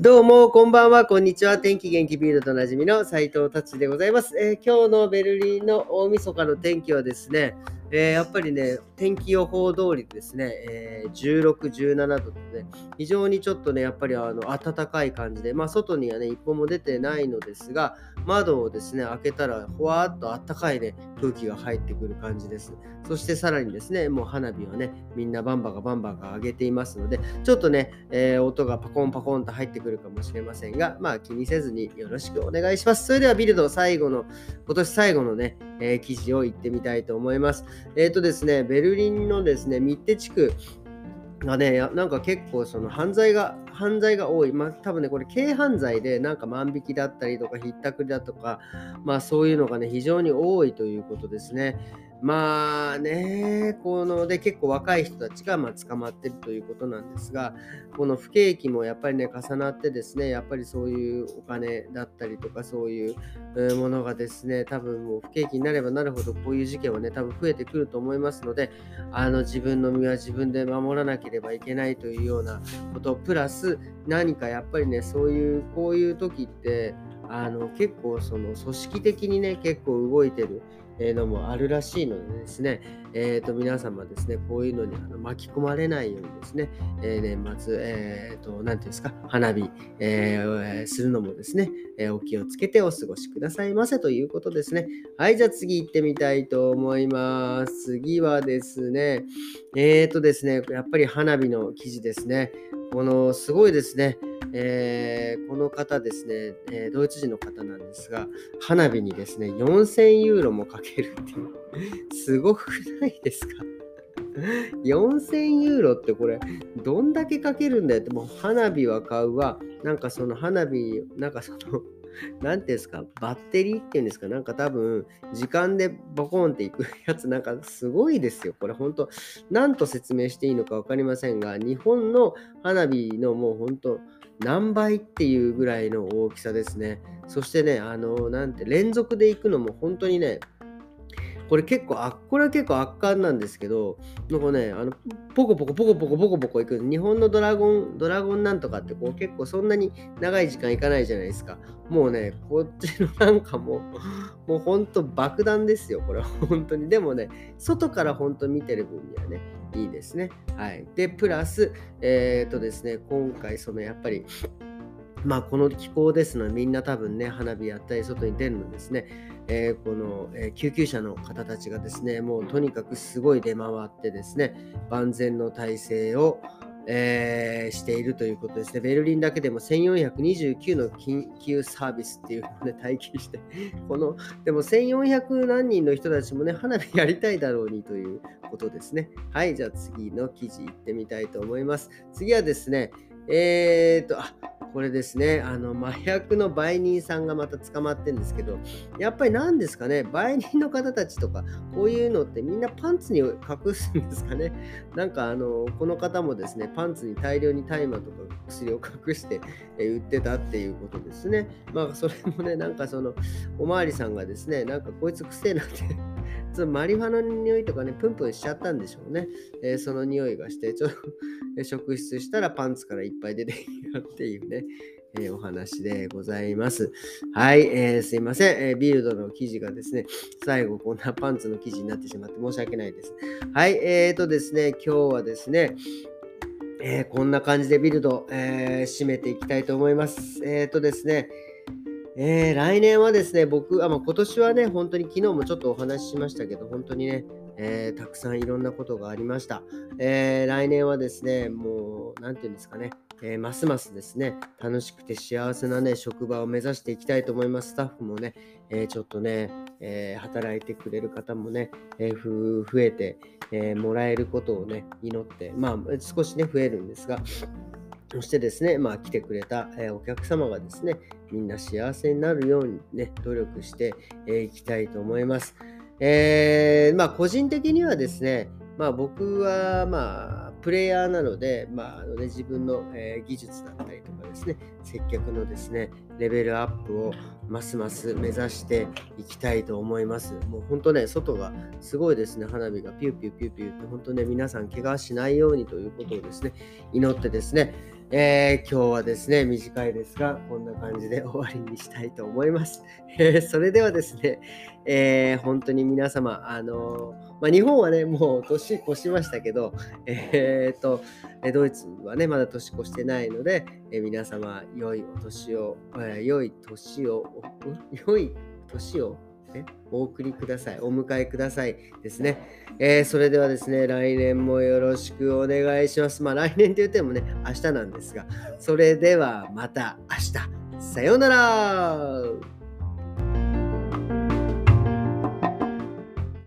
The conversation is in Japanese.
どうも、こんばんは、こんにちは。天気元気ビールとおなじみの斉藤達でございます、えー、今日のベルリンの大晦日の天気はですね、えー、やっぱりね、天気予報通りですね、えー、16、17度でね、非常にちょっとね、やっぱりあの暖かい感じで、まあ、外にはね、一歩も出てないのですが、窓をですね、開けたら、ほわーっと暖かいね、空気が入ってくる感じです。そしてさらにですね、もう花火をね、みんなバンバカバンバカ上げていますので、ちょっとね、えー、音がパコンパコンと入ってくるかもしれませんが、まあ気にせずによろしくお願いします。それではビルド最後の、今年最後のね、えー、記事を言ってみたいと思います。えっ、ー、とですね、ベルリンのですね、ミッテ地区がね、なんか結構その犯罪が、犯罪が多い。まあ多分ね、これ軽犯罪でなんか万引きだったりとか、ひったくりだとか、まあそういうのがね、非常に多いということですね。まあね、こので結構若い人たちがま捕まってるということなんですが、この不景気もやっぱりね、重なってですね、やっぱりそういうお金だったりとか、そういうものがですね、多分もう不景気になればなるほど、こういう事件はね、多分増えてくると思いますので、あの自分の身は自分で守らなければいけないというようなこと、プラス何かやっぱりね、そういう、こういう時って、あの結構その組織的にね、結構動いてる。のもあるらしいのでですね、えー、と皆様ですね、こういうのにあの巻き込まれないようにですね、えー、年末、えー、と、なんていうんですか、花火、えー、するのもですね、えー、お気をつけてお過ごしくださいませということですね。はい、じゃあ次行ってみたいと思います。次はですね、えーとですね、やっぱり花火の記事ですね。この、すごいですね。えー、この方ですね、えー、ドイツ人の方なんですが、花火にですね、4000ユーロもかけるっていう、すごくないですか？4000ユーロってこれ、どんだけかけるんだよって、もう花火は買うわ、なんかその花火、なんかその、何て言うんですか、バッテリーっていうんですか、なんか多分、時間でボコンっていくやつ、なんかすごいですよ。これ本当、なんと説明していいのか分かりませんが、日本の花火のもう本当、何倍っていうぐらいの大きさですね。そしてね、あの、なんて、連続で行くのも本当にね、これ結構、あ、これは結構圧巻なんですけど、なんかね、あの、ポコポコポコポコポコポコ行く。日本のドラゴン、ドラゴンなんとかってこう結構そんなに長い時間行かないじゃないですか。もうね、こっちのなんかもう、もうほんと爆弾ですよ、これは本当に。でもね、外から本当見てる分にはね、いいですね。はい。で、プラス、えっ、ー、とですね、今回そのやっぱり、まあ、この気候ですので、みんな多分ね、花火やったり、外に出るのですね、えー、この、えー、救急車の方たちがですね、もうとにかくすごい出回ってですね、万全の体制を、えー、しているということですね。ベルリンだけでも1429の緊急サービスっていうのを、ね、体験して、この、でも1400何人の人たちもね、花火やりたいだろうにということですね。はい、じゃあ次の記事行ってみたいと思います。次はですね、えーと、あ、これですね、あの麻薬の売人さんがまた捕まってるんですけど、やっぱり何ですかね、売人の方たちとか、こういうのってみんなパンツに隠すんですかね。なんかあの、この方もですね、パンツに大量に大麻とか薬を隠して売ってたっていうことですね。まあ、それもね、なんかその、おまわりさんがですね、なんかこいつくせえなってそのマリファナの匂いとかね、プンプンしちゃったんでしょうね。えー、その匂いがして、ちょっと 職質したらパンツからいっぱい出てきたっていうね。えー、お話でございます。はい、えー、すいません、えー、ビルドの記事がですね、最後こんなパンツの記事になってしまって申し訳ないです。はい、えーとですね、今日はですね、えー、こんな感じでビルド、えー、締めていきたいと思います。えーとですね、えー、来年はですね、僕、あま、今年はね、本当に昨日もちょっとお話ししましたけど、本当にね、えー、たくさんいろんなことがありました。えー、来年はですね、もう、なんていうんですかね、えー、ますますですね、楽しくて幸せなね、職場を目指していきたいと思います。スタッフもね、えちょっとね、え働いてくれる方もね、え増えて、えもらえることをね、祈って、まあ、少しね、増えるんですが、そしてですね、まあ、来てくれた、お客様がですね、みんな幸せになるようにね、努力してい、きたいと思います。えー、まあ、個人的にはですね、まあ、僕は、まあ、プレイヤーなので、まあのね、自分の、技術だったりとかですね、接客のですね、レベルアップをますます目指していきたいと思います。もう本当ね、外がすごいですね、花火がピューピューピューピューって、本当ね、皆さん怪我しないようにということをですね、祈ってですね、えー、今日はですね、短いですが、こんな感じで終わりにしたいと思います。えー、それではですね、えー、本当に皆様、あのまあ、日本はね、もう年越しましたけど、えっと、ドイツはね、まだ年越してないので、え皆様、良いお年を、え良い年を、良い年をね、お送りください。お迎えくださいですね。えー、それではですね、来年もよろしくお願いします。まあ来年って言ってもね、明日なんですが、それではまた明日。さようなら